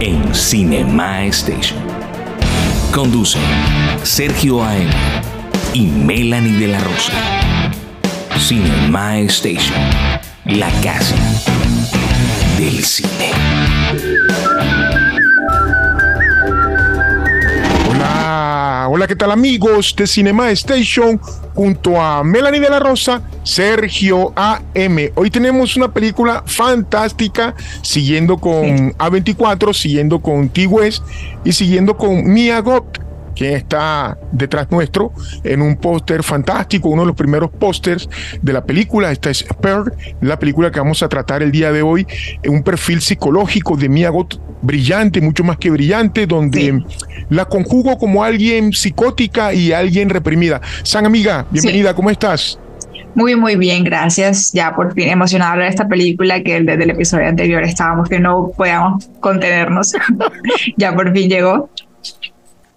en Cinema Station. Conducen Sergio A.M. y Melanie de la Rosa. Cinema Station, la casa del cine. Hola, hola, ¿qué tal amigos de Cinema Station? Junto a Melanie de la Rosa, Sergio AM. Hoy tenemos una película fantástica, siguiendo con A24, siguiendo con T-West y siguiendo con Mia Goth quien está detrás nuestro en un póster fantástico, uno de los primeros pósters de la película. Esta es Pearl, la película que vamos a tratar el día de hoy, un perfil psicológico de Mia Goth brillante, mucho más que brillante, donde la conjugo como alguien psicótica y alguien reprimida. San amiga, bienvenida, ¿cómo estás? Muy, muy bien, gracias. Ya por fin emocionada de esta película que desde el episodio anterior estábamos que no podíamos contenernos. ya por fin llegó.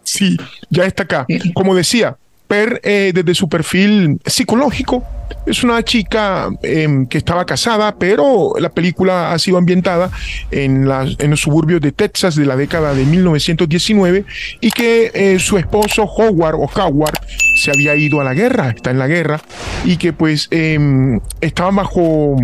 Sí, ya está acá. Como decía, Eh, desde su perfil psicológico, es una chica em, que estaba casada, pero la película ha sido ambientada en, en los suburbios de Texas de la década de 1919 y que eh, su esposo Howard o Howard se había ido a la guerra, está en la guerra, y que pues em, estaba bajo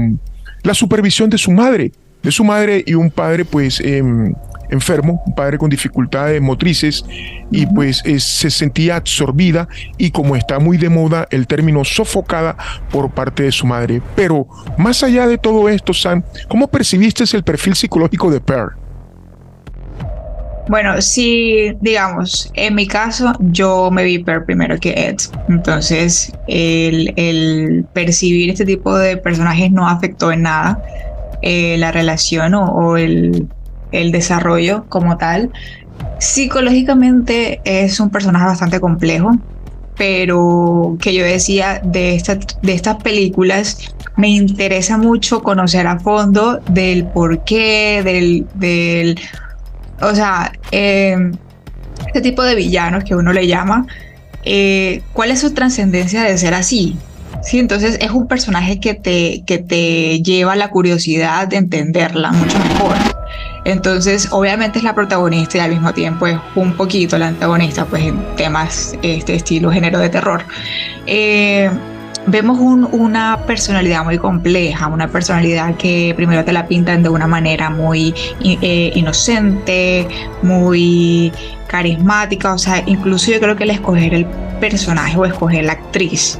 la supervisión de su madre, de su madre y un padre pues em, enfermo, un padre con dificultades motrices y pues se sentía absorbida y como está muy de moda el término sofocada por parte de su madre. Pero más allá de todo esto, Sam, ¿cómo percibiste el perfil psicológico de Pearl? Bueno, sí, digamos, en mi caso yo me vi Pearl primero que Ed, entonces el, percibir este tipo de personajes no afectó en nada eh, la relación o el el desarrollo como tal. Psicológicamente es un personaje bastante complejo, pero que yo decía de, esta, de estas películas, me interesa mucho conocer a fondo del por qué, del, del o sea, em, este tipo de villanos que uno le llama, eh, cuál es su trascendencia de ser así. Sí, entonces es un personaje que te, que te lleva la curiosidad de entenderla mucho mejor. Entonces, obviamente es la protagonista y al mismo tiempo es un poquito la antagonista, pues en temas este estilo género de terror. Eh, vemos una personalidad muy compleja, una personalidad que primero te la pintan de una manera muy eh, inocente, muy carismática, o sea, incluso yo creo que el escoger el personaje o escoger la actriz,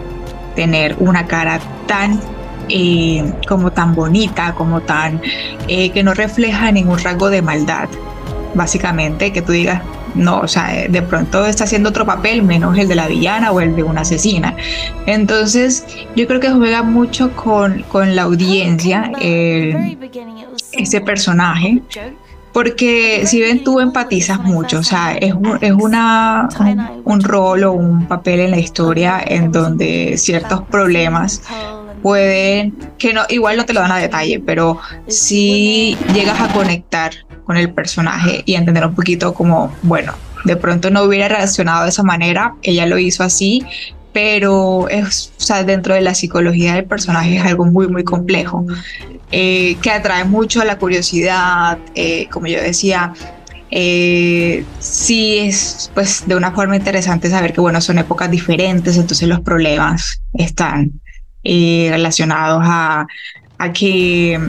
tener una cara tan eh, como tan bonita, como tan eh, que no refleja ningún rasgo de maldad, básicamente, que tú digas, no, o sea, de pronto está haciendo otro papel menos el de la villana o el de una asesina. Entonces, yo creo que juega mucho con, con la audiencia ese personaje. Porque si ven, tú empatizas mucho, o sea, es, es una, un, un rol o un papel en la historia en donde ciertos problemas pueden, que no, igual no te lo dan a detalle, pero si llegas a conectar con el personaje y entender un poquito como, bueno, de pronto no hubiera reaccionado de esa manera, ella lo hizo así, pero es, dentro de la psicología del personaje es algo muy, muy complejo, eh, que atrae mucho a la curiosidad, eh, como yo decía, eh, sí es pues de una forma interesante saber que bueno son épocas diferentes entonces los problemas están relacionados a que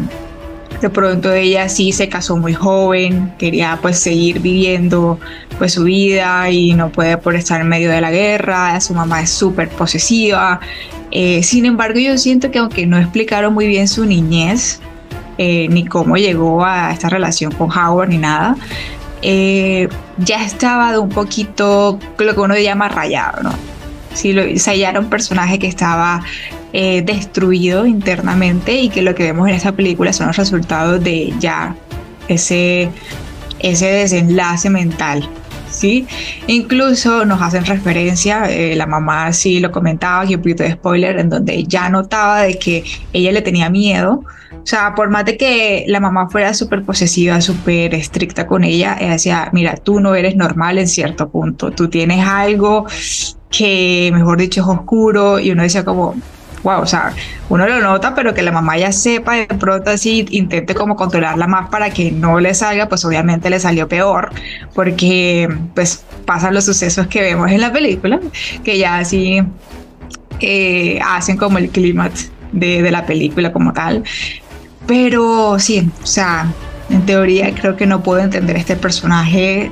de pronto ella sí se casó muy joven, quería pues seguir viviendo pues su vida y no puede por estar en medio de la guerra, su mamá es súper posesiva. Eh, sin embargo, yo siento que aunque no explicaron muy bien su niñez, eh, ni cómo llegó a esta relación con Howard, ni nada, ya estaba de un poquito lo que uno llama rayado, ¿no? Sí, lo, un personaje que estaba eh, destruido internamente y que lo que vemos en esa película son los resultados de ya ese, ese desenlace mental. ¿sí? Incluso nos hacen referencia, eh, la mamá sí lo comentaba, aquí un poquito de spoiler, en donde ya notaba de que ella le tenía miedo. O sea, por más de que la mamá fuera súper posesiva, súper estricta con ella, ella decía, mira, tú no eres normal en cierto punto, tú tienes algo que, mejor dicho, es oscuro, y uno decía como, wow, o sea, uno lo nota, pero que la mamá ya sepa de pronto así, intente como controlarla más para que no le salga, pues obviamente le salió peor, porque pues pasan los sucesos que vemos en la película, que ya así eh, hacen como el clímax de, de la película como tal. Pero sí, o sea, en teoría creo que no puedo entender este personaje.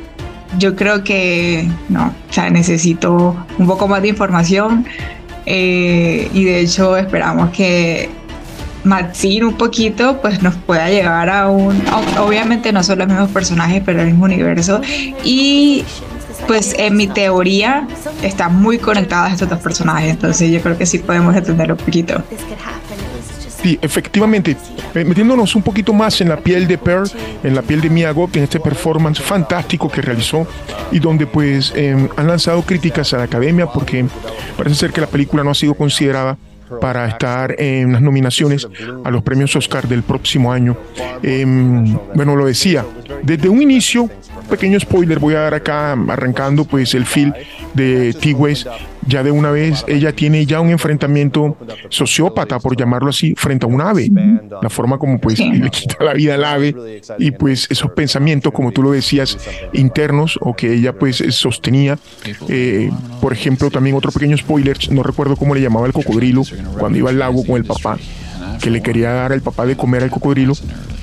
Yo creo que no, o sea, necesito un poco más de información eh, y de hecho esperamos que Maxine un poquito pues nos pueda llevar a un, obviamente no son los mismos personajes, pero el mismo universo. Y pues en mi teoría están muy conectados estos dos personajes, entonces yo creo que sí podemos entender un poquito. Sí, efectivamente, eh, metiéndonos un poquito más en la piel de Pearl, en la piel de Mia en este performance fantástico que realizó y donde pues em, han lanzado críticas a la academia porque parece ser que la película no ha sido considerada para estar en las nominaciones a los premios Oscar del próximo año. Em, bueno, lo decía, desde un inicio, pequeño spoiler, voy a dar acá arrancando pues el feel de T-West ya de una vez ella tiene ya un enfrentamiento sociópata, por llamarlo así, frente a un ave. La forma como pues le quita la vida al ave y pues esos pensamientos, como tú lo decías, internos o que ella pues sostenía. Eh, por ejemplo, también otro pequeño spoiler, no recuerdo cómo le llamaba el cocodrilo cuando iba al lago con el papá, que le quería dar al papá de comer al cocodrilo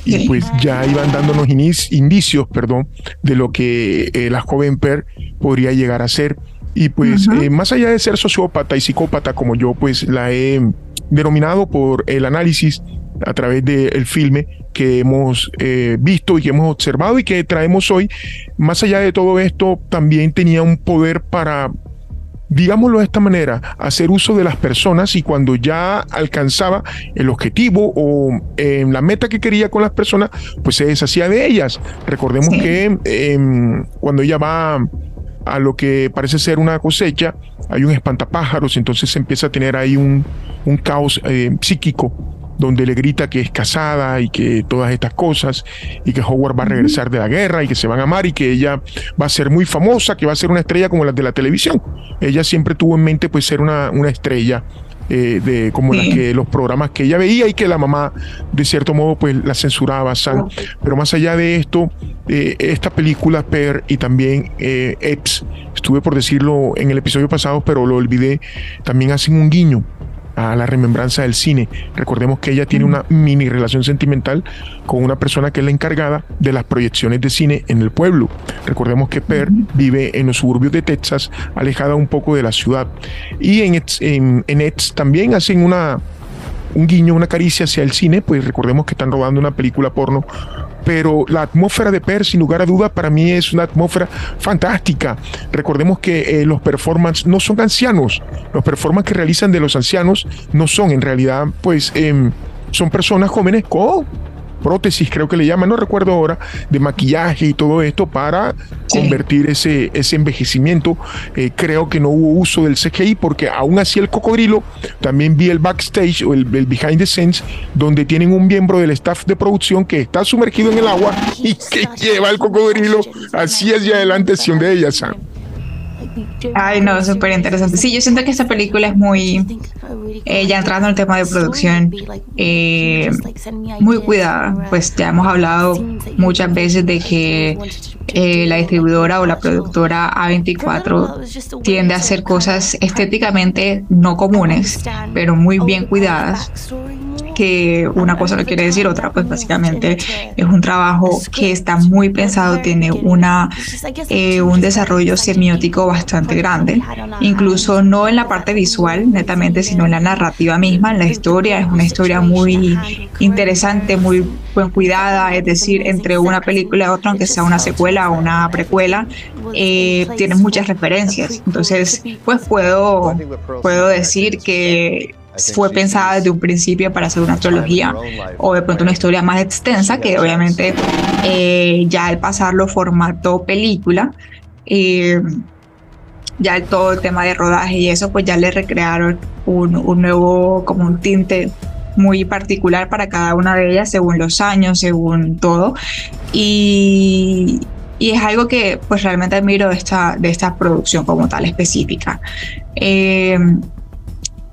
y pues ya iban dándonos indicios, perdón, de lo que eh, la joven Per podría llegar a ser. Y pues eh, más allá de ser sociópata y psicópata como yo pues la he denominado por el análisis a través del filme que hemos eh, visto y que hemos observado y que traemos hoy, más allá de todo esto, también tenía un poder para, digámoslo de esta manera, hacer uso de las personas y cuando ya alcanzaba el objetivo o eh, la meta que quería con las personas, pues se deshacía de ellas. Recordemos que em, cuando ella va a lo que parece ser una cosecha, hay un espantapájaros, entonces se empieza a tener ahí un, un caos eh, psíquico donde le grita que es casada y que todas estas cosas y que Howard va a regresar de la guerra y que se van a amar y que ella va a ser muy famosa, que va a ser una estrella como las de la televisión. Ella siempre tuvo en mente pues ser una, una estrella eh, de como que los programas que ella veía y que la mamá de cierto modo pues la censuraba pero más allá de esto eh, esta película Per y también eh, Epps estuve por decirlo en el episodio pasado pero lo olvidé también hacen un guiño a la remembranza del cine. Recordemos que ella tiene una mini relación sentimental con una persona que es la encargada de las proyecciones de cine en el pueblo. Recordemos que Per vive en los suburbios de Texas, alejada un poco de la ciudad. Y en en, en también hacen una, un guiño, una caricia hacia el cine, pues recordemos que están rodando una película porno pero la atmósfera de Per, sin lugar a duda, para mí es una atmósfera fantástica. Recordemos que eh, los performances no son ancianos, los performances que realizan de los ancianos no son en realidad, pues, em, son personas jóvenes con prótesis, creo que le llaman, no recuerdo ahora, de maquillaje y todo esto para convertir ese, ese envejecimiento. Eh, creo que no hubo uso del CGI porque aún así el cocodrilo, también vi el backstage o el, behind the scenes, donde tienen un miembro del staff de producción que está sumergido en el agua y que lleva el cocodrilo así hacia adelante, acción de ella, Sam. Ay, no, súper interesante. Sí, yo siento que esta película es muy, eh, ya entrando en el tema de producción, eh, muy cuidada. Pues ya hemos hablado muchas veces de que eh, la distribuidora o la productora A24 tiende a hacer cosas estéticamente no comunes, pero muy bien cuidadas que una cosa no quiere decir otra, pues básicamente es un trabajo que está muy pensado, tiene una, eh, un desarrollo semiótico bastante grande, incluso no en la parte visual netamente, sino en la narrativa misma, en la historia, es una historia muy interesante, muy buen cuidada, es decir, entre una película y otra, aunque sea una secuela o una precuela, eh, tiene muchas referencias, entonces pues puedo, puedo decir que fue pensada desde un principio para hacer una trilogía o de pronto una historia más extensa que obviamente eh, ya al pasarlo formato película Y ya todo el tema de rodaje y eso, pues ya le recrearon un, un nuevo, como un tinte muy particular para cada una de ellas, según los años, según todo. Y, y es algo que pues realmente admiro de esta, de esta producción como tal específica. Eh,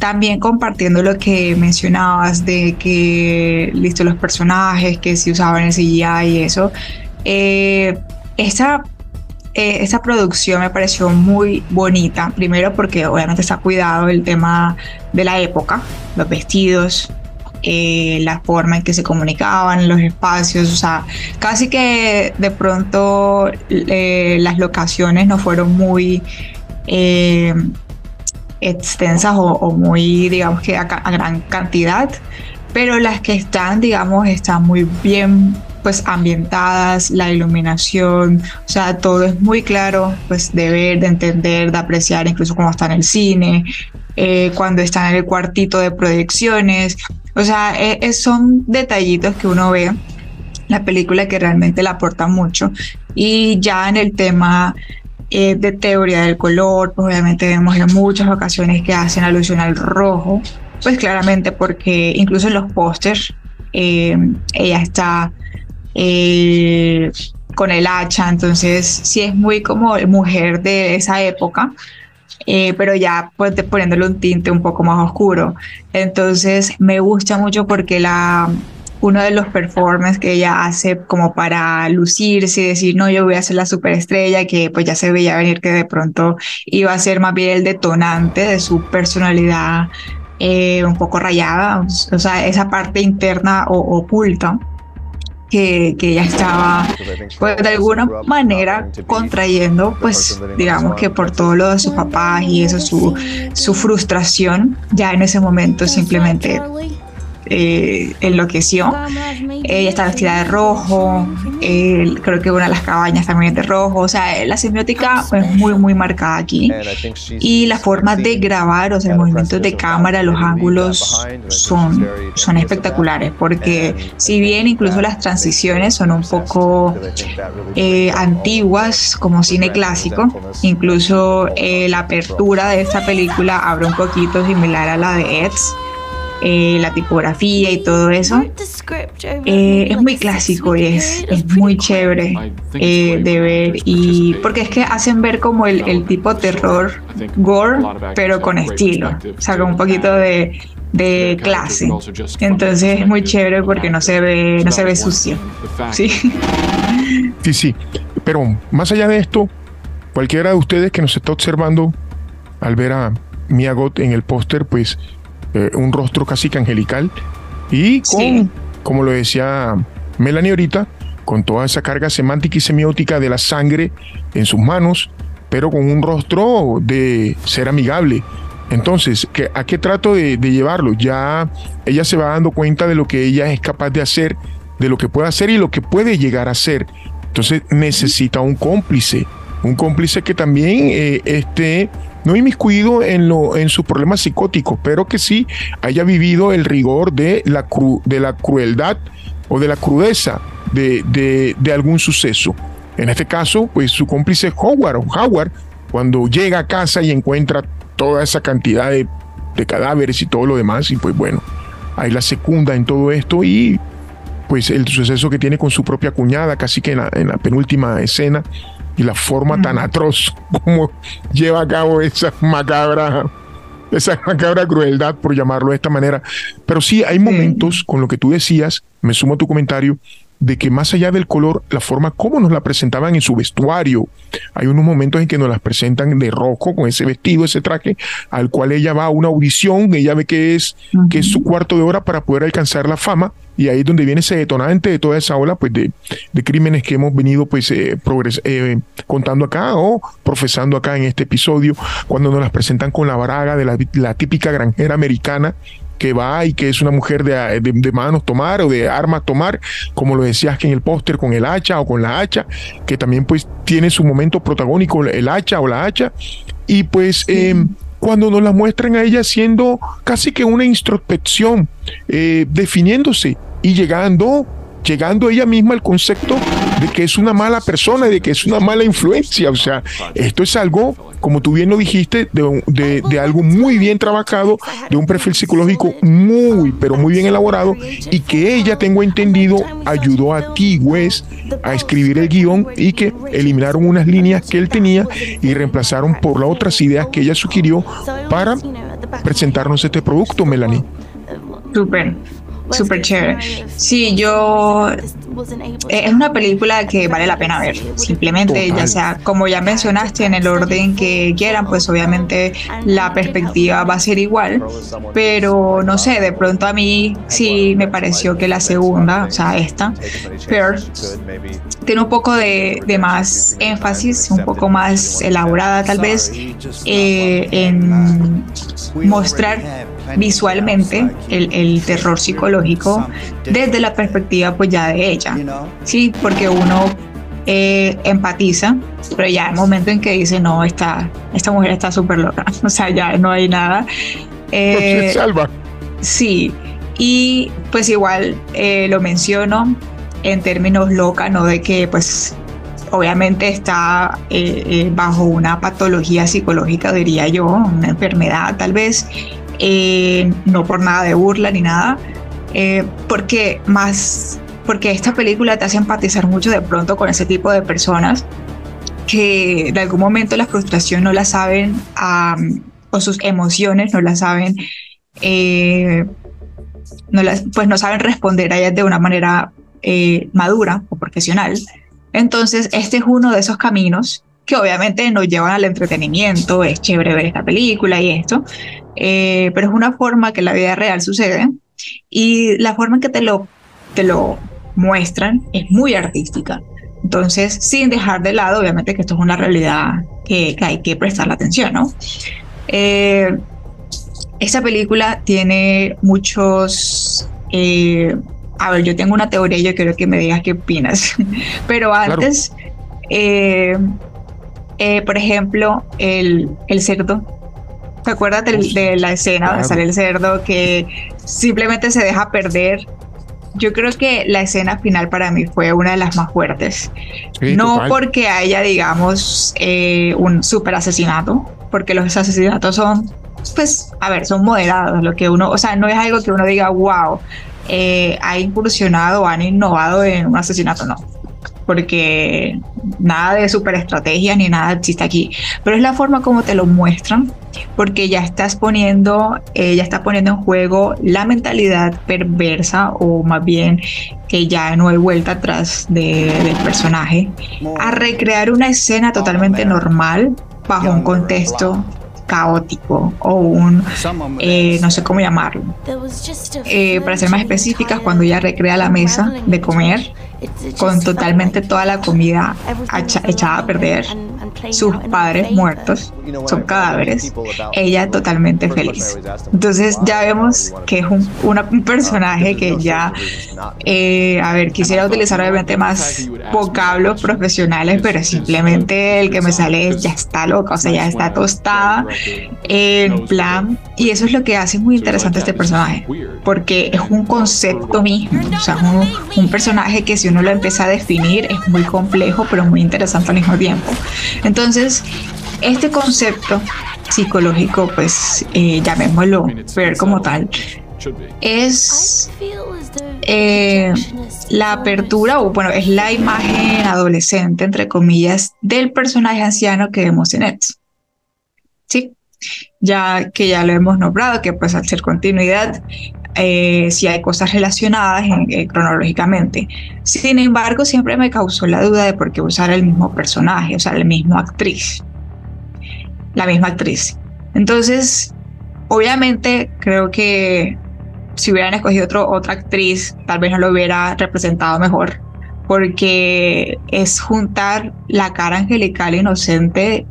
también compartiendo lo que mencionabas de que, listo, los personajes que se usaban el CGI y eso, eh, esta, eh, esta producción me pareció muy bonita, primero porque obviamente está cuidado el tema de la época, los vestidos, eh, la forma en que se comunicaban, los espacios, o sea, casi que de pronto las locaciones no fueron muy extensas o, muy, digamos que a, gran cantidad, pero las que están, digamos, están muy bien pues ambientadas, la iluminación, o sea, todo es muy claro, pues de ver, de entender, de apreciar, incluso como está en el cine, cuando están en el cuartito de proyecciones, o sea, e, son detallitos que uno ve la película que realmente le aporta mucho. Y ya en el tema eh, de teoría del color, pues obviamente vemos en muchas ocasiones que hacen alusión al rojo, pues claramente porque incluso en los pósters eh, ella está eh, con el hacha, entonces sí es muy como mujer de esa época. Eh, pero ya pues poniéndole un tinte un poco más oscuro. Entonces me gusta mucho porque la, uno de los performances que ella hace como para lucirse y decir, no, yo voy a ser la superestrella, que pues ya se veía venir que de pronto iba a ser más bien el detonante de su personalidad eh, un poco rayada, o sea, esa parte interna o oculta que, que ella estaba pues de alguna manera contrayendo pues digamos que por todo lo de sus papás y eso su, su frustración ya en ese momento simplemente eh, enloqueció. Ella está vestida de rojo, creo que una de las cabañas también es de rojo, o sea, la semiótica es muy, muy marcada aquí. Y la forma de grabar, o sea, el movimiento de cámara, los ángulos son, son espectaculares, porque si bien incluso las transiciones son un poco eh, antiguas como cine clásico, incluso eh, la apertura de esta película abre un poquito similar a la de Eds eh, la tipografía y todo eso. Eh, es muy clásico y es, es muy chévere eh, de ver y porque es que hacen ver como el, el tipo terror gore pero con estilo, o sea, con un poquito de, de clase. Entonces es muy chévere porque no se ve, no se ve sucio. Sí. Sí, sí. Pero más allá de esto, cualquiera de ustedes que nos está observando al ver a Miagot en el póster, pues eh, un rostro casi que angelical y con, como lo decía Melanie ahorita, con toda esa carga semántica y semiótica de la sangre en sus manos, pero con un rostro de ser amigable. Entonces, ¿a qué trato de, llevarlo? Ya ella se va dando cuenta de lo que ella es capaz de hacer, de lo que puede hacer y lo que puede llegar a ser. Entonces necesita un cómplice, un cómplice que también eh, esté no inmiscuido en, lo, en sus problemas psicóticos, pero que sí haya vivido el rigor de la, de la crueldad o de la crudeza de, de, algún suceso. En este caso, pues su cómplice Howard, Howard, cuando llega a casa y encuentra toda esa cantidad de, de cadáveres y todo lo demás, y pues bueno, ahí la secunda en todo esto y pues el suceso que tiene con su propia cuñada, casi que en la, en la penúltima escena, y la forma tan atroz como lleva a cabo esa macabra, esa macabra crueldad, por llamarlo de esta manera. Pero sí, hay momentos, con lo que tú decías, me sumo a tu comentario, de que más allá del color, la forma como nos la presentaban en su vestuario, hay unos momentos en que nos las presentan de rojo, con ese vestido, ese traje, al cual ella va a una audición, ella ve que es, que es su cuarto de hora para poder alcanzar la fama, y ahí es donde viene ese detonante de toda esa ola pues, de, de crímenes que hemos venido pues, eh, eh, contando acá o profesando acá en este episodio, cuando nos las presentan con la braga de la, la típica granjera americana que va y que es una mujer de, de, manos tomar o de armas tomar, como lo decías que en el póster con el hacha o con la hacha, que también pues tiene su momento protagónico el hacha o la hacha, y pues em, cuando nos la muestran a ella siendo casi que una introspección, eh, definiéndose y llegando, llegando ella misma al concepto de que es una mala persona de que es una mala influencia. O sea, esto es algo, como tú bien lo dijiste, de, de, algo muy bien trabajado, de un perfil psicológico muy, pero muy bien elaborado y que ella, tengo entendido, ayudó a ti, Wes, a escribir el guion y que eliminaron unas líneas que él tenía y reemplazaron por las otras ideas que ella sugirió para presentarnos este producto, Melanie. Súper, súper chévere. Sí, yo es una película que vale la pena ver. Simplemente, ya sea como ya mencionaste, en el orden que quieran, pues obviamente la perspectiva va a ser igual. Pero no sé, de pronto a mí sí me pareció que la segunda, o sea, esta, Pearl, tiene un poco de, más énfasis, un poco más elaborada tal vez, eh, en mostrar visualmente el, el, terror psicológico desde la perspectiva pues ya de ella Sí, porque uno eh, empatiza, pero ya el momento en que dice, no, esta, esta mujer está súper loca, o sea, ya no hay nada. Eh, salva. Sí, y pues igual eh, lo menciono en términos loca, no de que pues obviamente está eh, bajo una patología psicológica, diría yo, una enfermedad tal vez, no por nada de burla ni nada, porque más porque esta película te hace empatizar mucho de pronto con ese tipo de personas que de algún momento la frustración no la saben, o sus emociones no la saben, eh, pues no saben responder a ellas de una manera eh, madura o profesional. Entonces, este es uno de esos caminos que obviamente nos llevan al entretenimiento, es chévere ver esta película y esto, eh, pero es una forma que la vida real sucede y la forma en que te lo, te lo muestran es muy artística. Entonces, sin dejar de lado, obviamente, que esto es una realidad que, hay que prestar la atención, ¿no? Eh, esta película tiene muchos... Eh, a ver, yo tengo una teoría y yo quiero que me digas qué opinas. Pero antes, eh, por ejemplo, el, el cerdo. ¿Te acuerdas de, la escena donde sale el cerdo que simplemente se deja perder yo creo que la escena final para mí fue una de las más fuertes. no porque haya, digamos, eh, un super asesinato, porque los asesinatos son, pues, a ver, son moderados. Lo que uno, o sea, no es algo que uno diga, wow, eh, ha incursionado han innovado en un asesinato, no porque nada de super estrategia ni nada existe aquí, pero es la forma como te lo muestran, porque ya estás poniendo, eh, ya está poniendo en juego la mentalidad perversa o más bien que ya no hay vuelta atrás del personaje, a recrear una escena totalmente normal bajo un contexto caótico o un, eh, no sé cómo llamarlo. Eh, para ser más específicas, cuando ella recrea la mesa de comer, con totalmente toda la comida echada a perder, sus padres muertos, son cadáveres, ella totalmente feliz. Entonces ya vemos que es un, un personaje que ya, eh, a ver, quisiera utilizar obviamente más vocablos profesionales, pero simplemente el que me sale es ya está loca, o sea, ya está tostada en plan, y eso es lo que hace muy interesante este personaje, porque es un concepto mismo, o sea, un, un personaje que si uno lo empieza a definir es muy complejo, pero muy interesante al mismo tiempo. Entonces, este concepto psicológico, pues eh, llamémoslo ver como tal, es eh, la apertura, o bueno, es la imagen adolescente, entre comillas, del personaje anciano que vemos en Eds. Sí, ya que ya lo hemos nombrado, que pues al ser continuidad, eh, si hay cosas relacionadas eh, cronológicamente. Sin embargo, siempre me causó la duda de por qué usar el mismo personaje, o sea, la misma actriz. La misma actriz. Entonces, obviamente, creo que si hubieran escogido otro, otra actriz, tal vez no lo hubiera representado mejor, porque es juntar la cara angelical inocente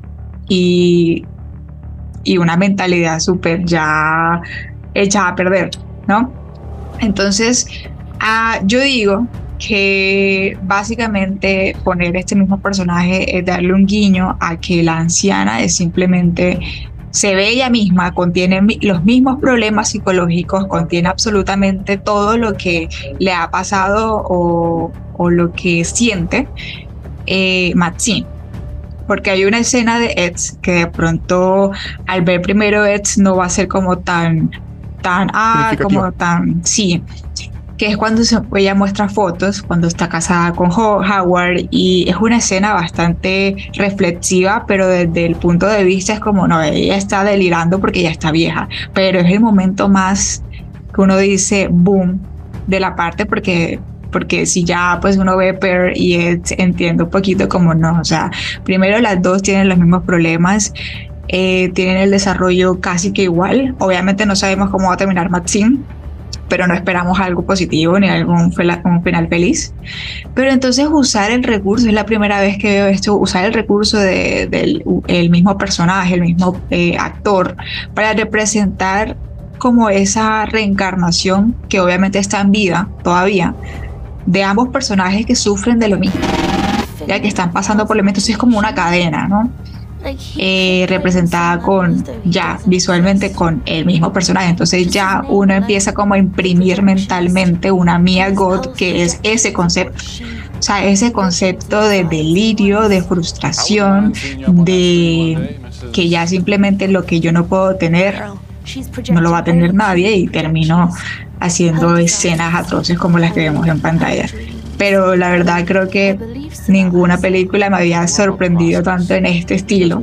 y, y una mentalidad súper ya hecha a perder. ¿No? Entonces, ah, yo digo que básicamente poner este mismo personaje es darle un guiño a que la anciana es simplemente se ve ella misma, contiene los mismos problemas psicológicos, contiene absolutamente todo lo que le ha pasado o, lo que siente eh, Maxine. Porque hay una escena de Eds que de pronto al ver primero Eds no va a ser como tan, tan, ah, como tan, sí, que es cuando ella muestra fotos, cuando está casada con Howard, y es una escena bastante reflexiva, pero desde el punto de vista es como, no, ella está delirando porque ya está vieja, pero es el momento más que uno dice, boom, de la parte, porque porque si ya pues uno ve Per y entiende un poquito como no, o sea, primero las dos tienen los mismos problemas, eh, tienen el desarrollo casi que igual, obviamente no sabemos cómo va a terminar Maxine, pero no esperamos algo positivo ni algún un final feliz. Pero entonces usar el recurso, es la primera vez que veo esto, usar el recurso del el mismo personaje, el mismo eh, actor, para representar como esa reencarnación que obviamente está en vida todavía, de ambos personajes que sufren de lo mismo, ya que están pasando por elementos, es como una cadena, ¿no? Eh, representada con ya visualmente con el mismo personaje. Entonces ya uno empieza como a imprimir mentalmente una Mia God que es ese concepto. O sea, ese concepto de delirio, de frustración, de que ya simplemente lo que yo no puedo tener, no lo va a tener nadie y termino haciendo escenas atroces como las que vemos en pantalla pero la verdad creo que ninguna película me había sorprendido tanto en este estilo,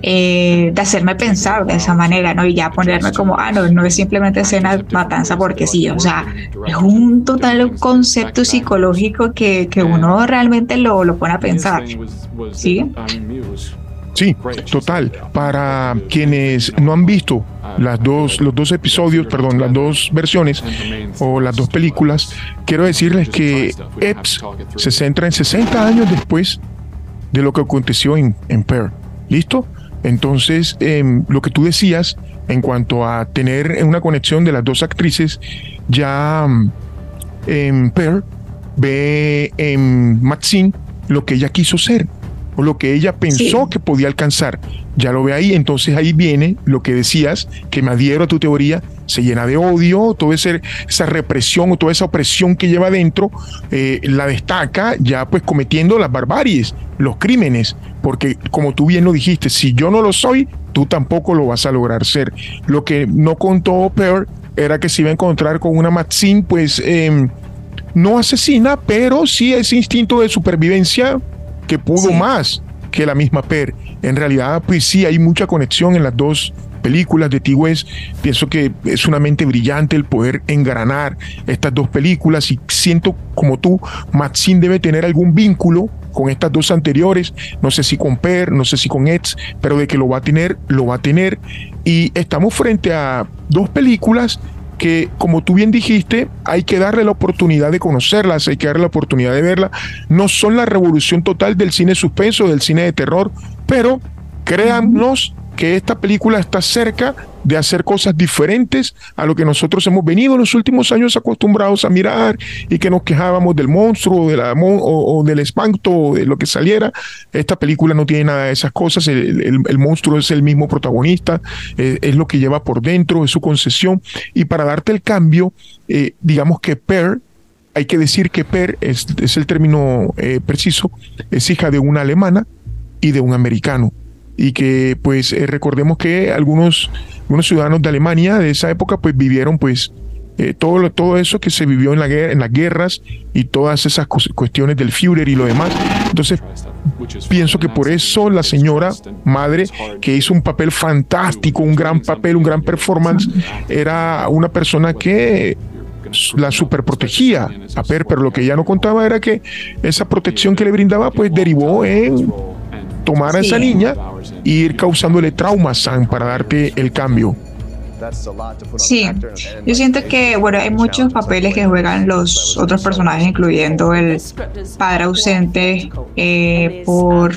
eh, de hacerme pensar de esa manera, ¿no? Y ya ponerme como, ah, no, no es simplemente escena matanza porque sí, o sea, es un total concepto psicológico que, que uno realmente lo, lo pone a pensar, ¿sí? Sí, total. Para quienes no han visto las dos, los dos episodios, perdón, las dos versiones o las dos películas, quiero decirles que Epps se centra en 60 años después de lo que aconteció en, en Pearl. ¿Listo? Entonces, em, lo que tú decías en cuanto a tener una conexión de las dos actrices, ya em, en Pearl ve en Maxine lo que ella quiso ser o lo que ella pensó que podía alcanzar. Ya lo ve ahí, entonces ahí viene lo que decías, que me adhiero a tu teoría, se llena de odio, toda esa represión o toda esa opresión que lleva adentro, eh, la destaca ya pues cometiendo las barbaries, los crímenes, porque como tú bien lo dijiste, si yo no lo soy, tú tampoco lo vas a lograr ser. Lo que no contó Pearl era que se iba a encontrar con una Maxine, pues em, no asesina, pero sí ese instinto de supervivencia que pudo más que la misma Per. En realidad, pues sí, hay mucha conexión en las dos películas de T-West. Pienso que es una mente brillante el poder engranar estas dos películas y siento como tú, Maxine debe tener algún vínculo con estas dos anteriores, no sé si con Per, no sé si con Eds, pero de que lo va a tener, lo va a tener. Y estamos frente a dos películas que, como tú bien dijiste, hay que darle la oportunidad de conocerlas, hay que darle la oportunidad de verlas. No son la revolución total del cine suspenso, del cine de terror, pero créannos que esta película está cerca de hacer cosas diferentes a lo que nosotros hemos venido en los últimos años acostumbrados a mirar y que nos quejábamos del monstruo de la, o, del espanto o de lo que saliera. Esta película no tiene nada de esas cosas. El, monstruo es el mismo protagonista, eh, es lo que lleva por dentro, es su concesión. Y para darte el cambio, eh, digamos que Per hay que decir que Per es, el término eh, preciso, es hija de una alemana y de un americano y que pues eh, recordemos que algunos, ciudadanos de Alemania de esa época pues vivieron pues eh, todo, todo eso que se vivió en, la en las guerras y todas esas cuestiones del Führer y lo demás. Entonces, pienso que por eso la señora madre, que hizo un papel fantástico, un gran papel, un gran performance, era una persona que la superprotegía a Per, pero lo que ella no contaba era que esa protección que le brindaba pues derivó en tomar a esa niña e ir causándole traumas para darte el cambio. Sí, yo siento que, bueno, hay muchos papeles que juegan los otros personajes, incluyendo el padre ausente eh, por,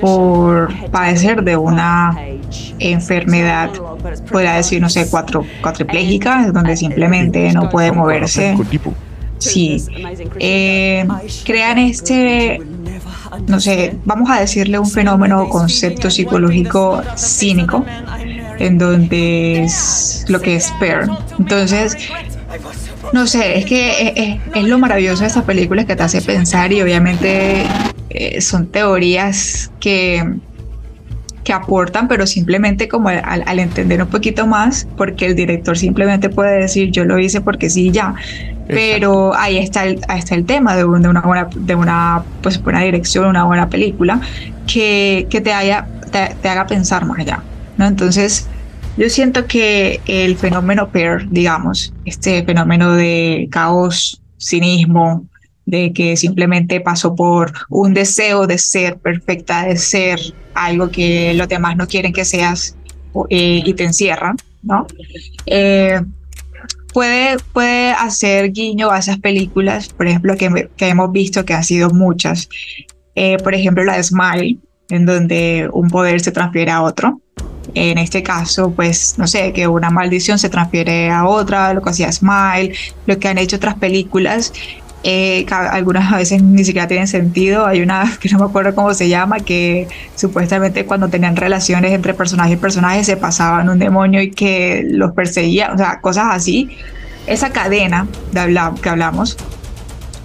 por padecer de una enfermedad, podría decir, no sé, cuatro, cuatriplégica, donde simplemente no puede moverse. Sí, eh, crean este no sé, vamos a decirle un fenómeno o concepto psicológico cínico, en donde es lo que es PER. Entonces, No sé, es que es, lo maravilloso de estas películas que te hace pensar y obviamente eh, son teorías que, que aportan, pero simplemente como al, entender un poquito más, porque el director simplemente puede decir yo lo hice porque sí, ya. Pero ahí está el, ahí está el tema de, una buena, de una pues, buena dirección, una buena película, que, que te, haya, te, haga pensar más allá. ¿no? Entonces, yo siento que el fenómeno Pear, digamos, este fenómeno de caos, cinismo, de que simplemente pasó por un deseo de ser perfecta, de ser algo que los demás no quieren que seas eh, y te encierran, ¿no? Eh, puede, puede hacer guiño a esas películas, por ejemplo, que, que hemos visto que han sido muchas. Eh, por ejemplo, la de Smile, en donde un poder se transfiere a otro. En este caso, pues, no sé, que una maldición se transfiere a otra, lo que hacía Smile, lo que han hecho otras películas. Eh, algunas a veces ni siquiera tienen sentido. Hay una que no me acuerdo cómo se llama, que supuestamente cuando tenían relaciones entre personaje y personaje se pasaban un demonio y que los perseguía, o sea, cosas así. Esa cadena de que hablamos,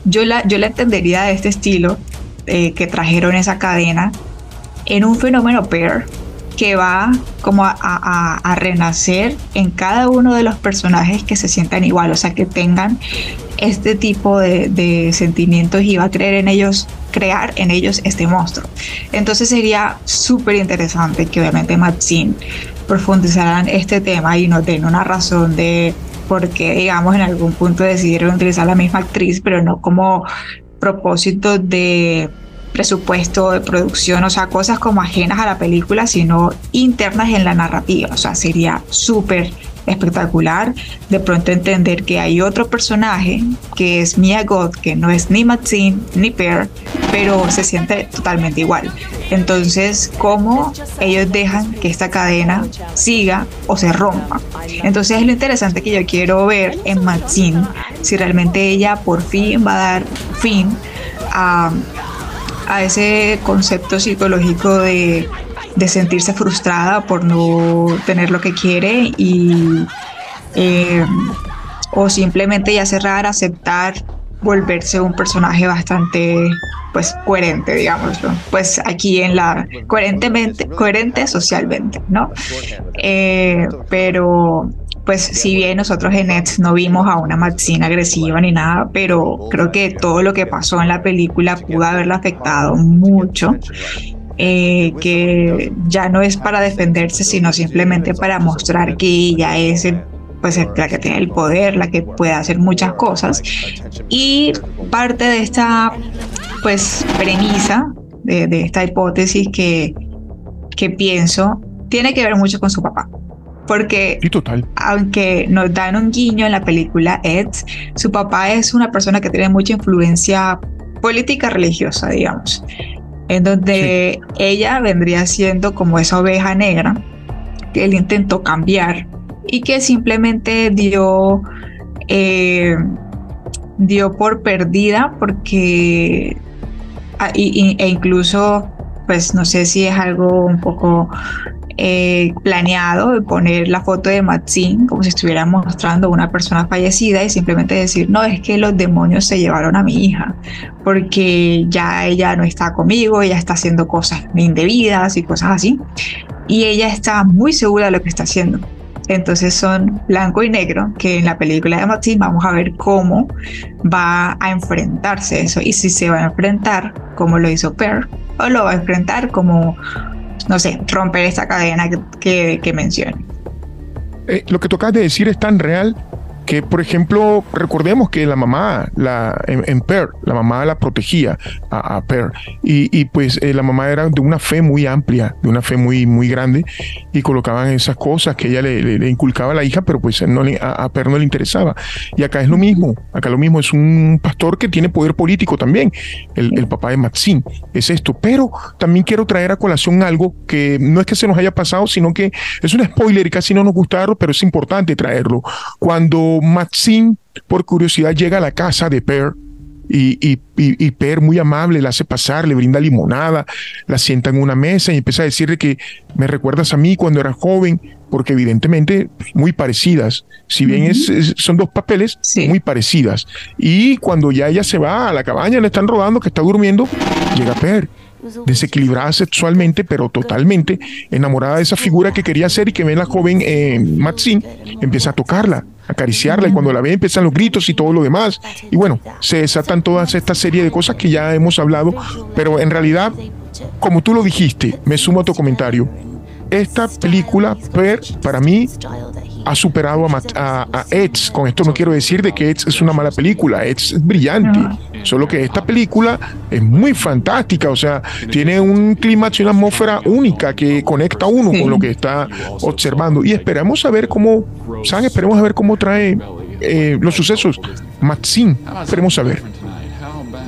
yo la, yo la entendería de este estilo eh, que trajeron esa cadena en un fenómeno pair que va como a, renacer en cada uno de los personajes que se sientan igual, o sea, que tengan este tipo de, sentimientos y va a creer en ellos, crear en ellos este monstruo. Entonces sería súper interesante que obviamente Maxine profundizaran este tema y nos den una razón de por qué, digamos, en algún punto decidieron utilizar la misma actriz, pero no como propósito de presupuesto de producción, o sea, cosas como ajenas a la película, sino internas en la narrativa. O sea, sería súper espectacular de pronto entender que hay otro personaje que es Mia God, que no es ni Maxine ni Pear, pero se siente totalmente igual. Entonces, ¿cómo ellos dejan que esta cadena siga o se rompa? Entonces, es lo interesante que yo quiero ver en Maxine, si realmente ella por fin va a dar fin a a ese concepto psicológico de, sentirse frustrada por no tener lo que quiere y eh, o simplemente ya cerrar, aceptar, volverse un personaje bastante pues coherente, digámoslo, pues aquí en la coherentemente, coherente socialmente, ¿no? Eh, pero pues si bien nosotros en Nets no vimos a una Maxine agresiva ni nada, pero creo que todo lo que pasó en la película pudo haberla afectado mucho. Eh, que ya no es para defenderse, sino simplemente para mostrar que ella es pues la que tiene el poder, la que puede hacer muchas cosas. Y parte de esta pues premisa, de, de esta hipótesis que, que pienso, tiene que ver mucho con su papá porque total. aunque nos dan un guiño en la película Ed, su papá es una persona que tiene mucha influencia política religiosa, digamos, en donde ella vendría siendo como esa oveja negra que él intentó cambiar y que simplemente dio, eh, dio por perdida porque, ah, e incluso, pues no sé si es algo un poco eh, planeado de poner la foto de Maxine como si estuviera mostrando una persona fallecida y simplemente decir, no, es que los demonios se llevaron a mi hija, porque ya ella no está conmigo, ella está haciendo cosas indebidas y cosas así. Y ella está muy segura de lo que está haciendo. Entonces son blanco y negro, que en la película de Maxine vamos a ver cómo va a enfrentarse eso y si se va a enfrentar como lo hizo Per o lo va a enfrentar como no sé, romper esta cadena que, que, mencioné. Eh, lo que tocas de decir es tan real que, por ejemplo, recordemos que la mamá, la, en, Per, la mamá la protegía a, Per, y, pues eh, la mamá era de una fe muy amplia, de una fe muy, muy grande, y colocaban esas cosas que ella le, inculcaba a la hija, pero pues no a, Per no le interesaba. Y acá es lo mismo, acá lo mismo, es un pastor que tiene poder político también, el, papá de Maxine, es esto, pero también quiero traer a colación algo que no es que se nos haya pasado, sino que es un spoiler y casi no nos gustaron, pero es importante traerlo. Cuando Maxine, por curiosidad, llega a la casa de Per, y, y, y, Per muy amable la hace pasar, le brinda limonada, la sienta en una mesa y empieza a decirle que me recuerdas a mí cuando era joven, porque evidentemente muy parecidas. Si bien es, son dos papeles muy parecidas. Y cuando ya ella se va a la cabaña, le están rodando, que está durmiendo, llega Per desequilibrada sexualmente, pero totalmente enamorada de esa figura que quería ser y que ve la joven eh, Maxine, empieza a tocarla, acariciarla y cuando la ve empiezan los gritos y todo lo demás. Y bueno, se desatan todas esta serie de cosas que ya hemos hablado, pero en realidad, como tú lo dijiste, me sumo a tu comentario. Esta película, para mí, ha superado a, a, Eds. Con esto no quiero decir de que Eds es una mala película, Eds es brillante. Solo que esta película es muy fantástica, o sea, tiene un clima y una atmósfera única que conecta a uno con lo que está observando. Y esperamos a ver cómo, ¿saben? Esperemos a ver cómo trae eh, los sucesos. Maxine, esperemos a ver.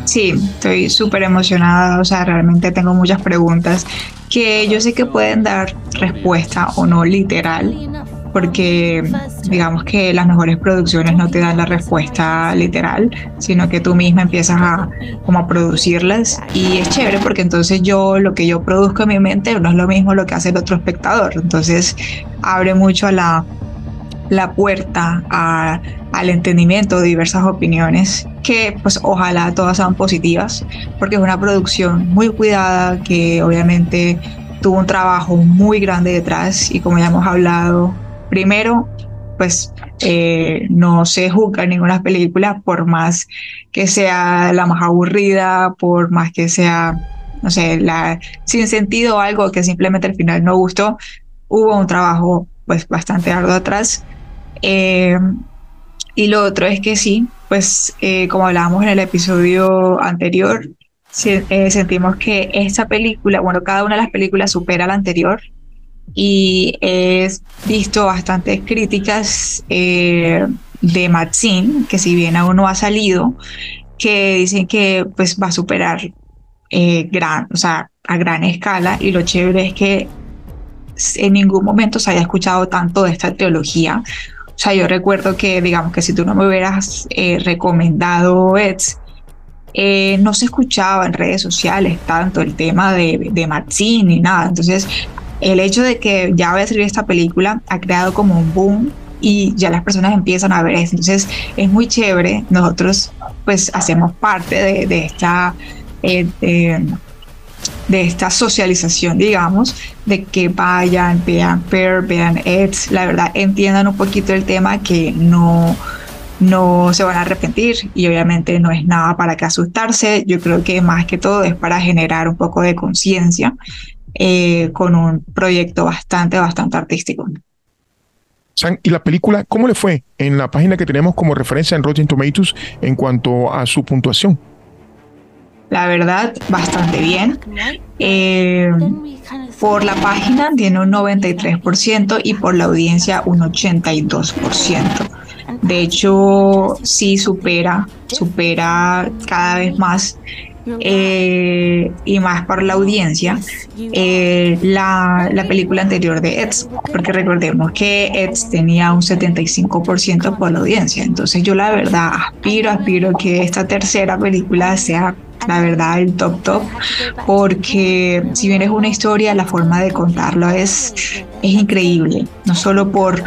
Sí, estoy súper emocionada, o sea, realmente tengo muchas preguntas que yo sé que pueden dar respuesta o no literal, porque digamos que las mejores producciones no te dan la respuesta literal, sino que tú misma empiezas a como a producirlas. Y es chévere porque entonces yo lo que yo produzco en mi mente no es lo mismo lo que hace el otro espectador, entonces abre mucho a la la puerta a, al entendimiento de diversas opiniones que pues ojalá todas sean positivas porque es una producción muy cuidada que obviamente tuvo un trabajo muy grande detrás y como ya hemos hablado Primero, pues eh, no se juzga ninguna película por más que sea la más aburrida, por más que sea, no sé, sin sentido o algo que simplemente al final no gustó. Hubo un trabajo pues bastante arduo atrás. Eh, y lo otro es que sí, pues eh, como hablábamos en el episodio anterior, sentimos que esta película, bueno, cada una de las películas supera la anterior y he visto bastantes críticas eh, de Maxine, que si bien aún no ha salido, que dicen que pues va a superar eh, gran, o sea, a gran escala y lo chévere es que en ningún momento se haya escuchado tanto de esta teología. O sea, yo recuerdo que, digamos, que si tú no me hubieras eh, recomendado Eds, no se escuchaba en redes sociales tanto el tema de, de ni nada. Entonces, el hecho de que ya va a salir esta película ha creado como un boom y ya las personas empiezan a ver esto. Entonces es muy chévere. Nosotros pues hacemos parte de, esta... Eh, de, esta socialización, digamos, de que vayan, vean Per, vean Eds, la verdad, entiendan un poquito el tema que no, no se van a arrepentir y obviamente no es nada para que asustarse, yo creo que más que todo es para generar un poco de conciencia eh, con un proyecto bastante, bastante artístico. ¿Y la película cómo le fue en la página que tenemos como referencia en Rotten Tomatoes en cuanto a su puntuación? La verdad, bastante bien. Eh, por la página tiene un 93% y por la audiencia un 82%. De hecho, sí supera, supera cada vez más eh, y más para la audiencia eh, la, la, película anterior de Eds, porque recordemos que Eds tenía un 75% por la audiencia. Entonces yo la verdad aspiro, aspiro que esta tercera película sea la verdad, el top top, porque si bien es una historia, la forma de contarlo es, es increíble, no solo por,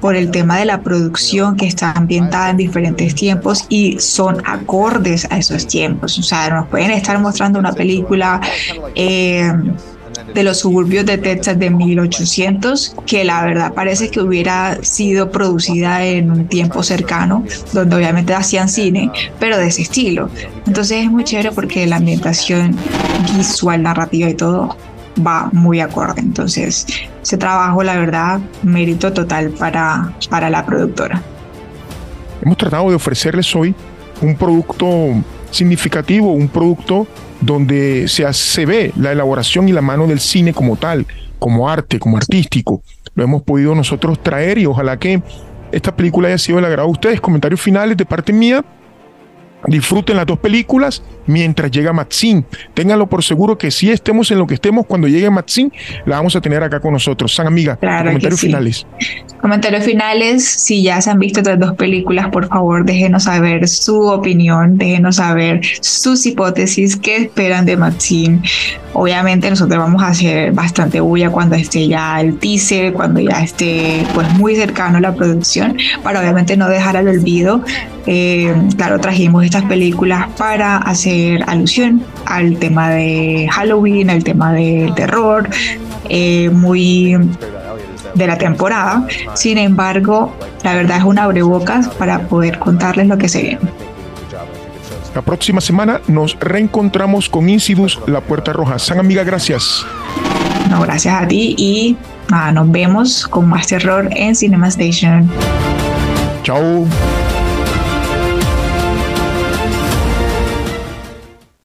por el tema de la producción que está ambientada en diferentes tiempos y son acordes a esos tiempos, o sea, nos pueden estar mostrando una película... Eh, de los suburbios de Texas de 1800, que la verdad parece que hubiera sido producida en un tiempo cercano, donde obviamente hacían cine, pero de ese estilo. Entonces es muy chévere porque la ambientación visual, narrativa y todo va muy acorde. Entonces, ese trabajo, la verdad, mérito total para, para la productora. Hemos tratado de ofrecerles hoy un producto significativo, un producto donde se, se ve la elaboración y la mano del cine como tal, como arte, como artístico. Lo hemos podido nosotros traer y ojalá que esta película haya sido del agrado de ustedes. Comentarios finales de parte mía. Disfruten las dos películas mientras llega Maxine. Ténganlo por seguro que si estemos en lo que estemos, cuando llegue Maxine, la vamos a tener acá con nosotros. San amiga, comentarios finales. Comentarios finales, si ya se han visto estas dos películas, por favor déjenos saber su opinión, déjenos saber sus hipótesis, qué esperan de Maxine. Obviamente nosotros vamos a hacer bastante bulla cuando esté ya el teaser, cuando ya esté pues muy cercano a la producción, para obviamente no dejar al olvido. Eh, claro, trajimos estas películas para hacer alusión al tema de Halloween, al tema del terror, eh, muy de la temporada. Sin embargo, la verdad es un abrebocas para poder contarles lo que se viene. La próxima semana nos reencontramos con Insidus La Puerta Roja. San amiga, gracias. No, gracias a ti y nos vemos con más terror en Cinema Station. Chao.